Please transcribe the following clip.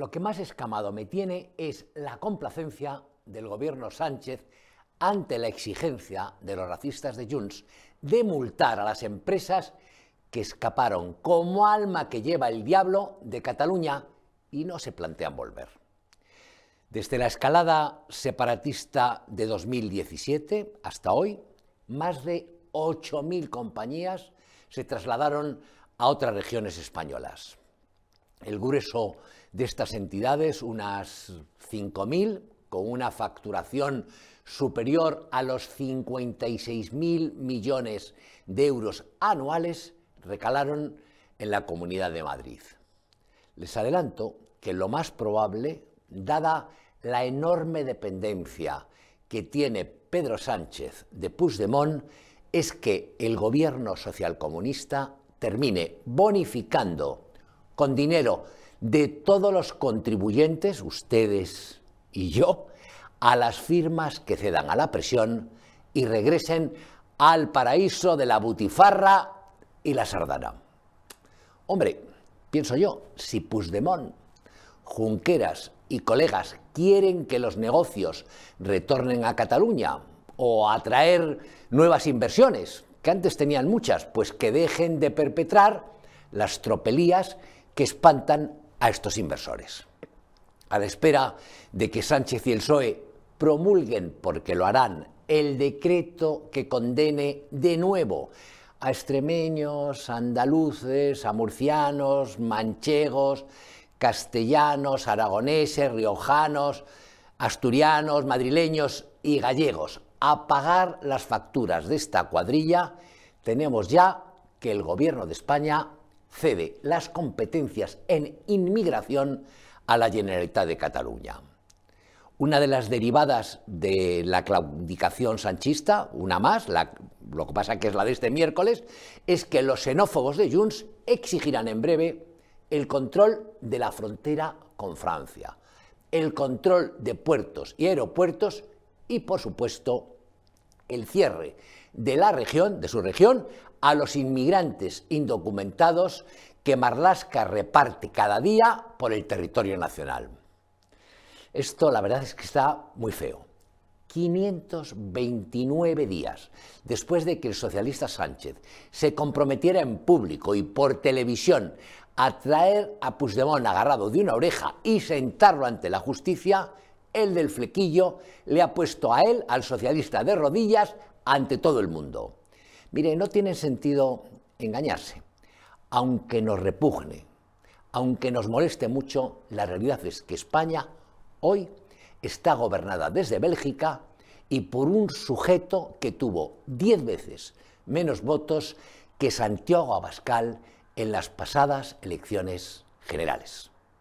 Lo que más escamado me tiene es la complacencia del gobierno Sánchez ante la exigencia de los racistas de Junts de multar a las empresas que escaparon como alma que lleva el diablo de Cataluña y no se plantean volver. Desde la escalada separatista de 2017 hasta hoy, más de 8.000 compañías se trasladaron a otras regiones españolas. El grueso de estas entidades, unas 5.000, con una facturación superior a los 56.000 millones de euros anuales, recalaron en la Comunidad de Madrid. Les adelanto que lo más probable, dada la enorme dependencia que tiene Pedro Sánchez de Puigdemont, es que el gobierno socialcomunista termine bonificando con dinero de todos los contribuyentes, ustedes y yo, a las firmas que cedan a la presión y regresen al paraíso de la butifarra y la sardana. Hombre, pienso yo, si Puigdemont, Junqueras y colegas quieren que los negocios retornen a Cataluña o atraer nuevas inversiones, que antes tenían muchas, pues que dejen de perpetrar las tropelías que espantan a estos inversores. A la espera de que Sánchez y el PSOE promulguen, porque lo harán, el decreto que condene de nuevo a extremeños, andaluces, a murcianos, manchegos, castellanos, aragoneses, riojanos, asturianos, madrileños y gallegos a pagar las facturas de esta cuadrilla, tenemos ya que el Gobierno de España cede las competencias en inmigración a la Generalitat de Cataluña. Una de las derivadas de la claudicación sanchista, una más, lo que pasa que es la de este miércoles, es que los xenófobos de Junts exigirán en breve el control de la frontera con Francia, el control de puertos y aeropuertos y, por supuesto, el cierre de la región, de su región, a los inmigrantes indocumentados que Marlaska reparte cada día por el territorio nacional. Esto la verdad es que está muy feo. 529 días después de que el socialista Sánchez se comprometiera en público y por televisión a traer a Puigdemont agarrado de una oreja y sentarlo ante la justicia, el del flequillo le ha puesto a él, al socialista, de rodillas ante todo el mundo. Mire, no tiene sentido engañarse. Aunque nos repugne, aunque nos moleste mucho, la realidad es que España hoy está gobernada desde Bélgica y por un sujeto que tuvo diez veces menos votos que Santiago Abascal en las pasadas elecciones generales.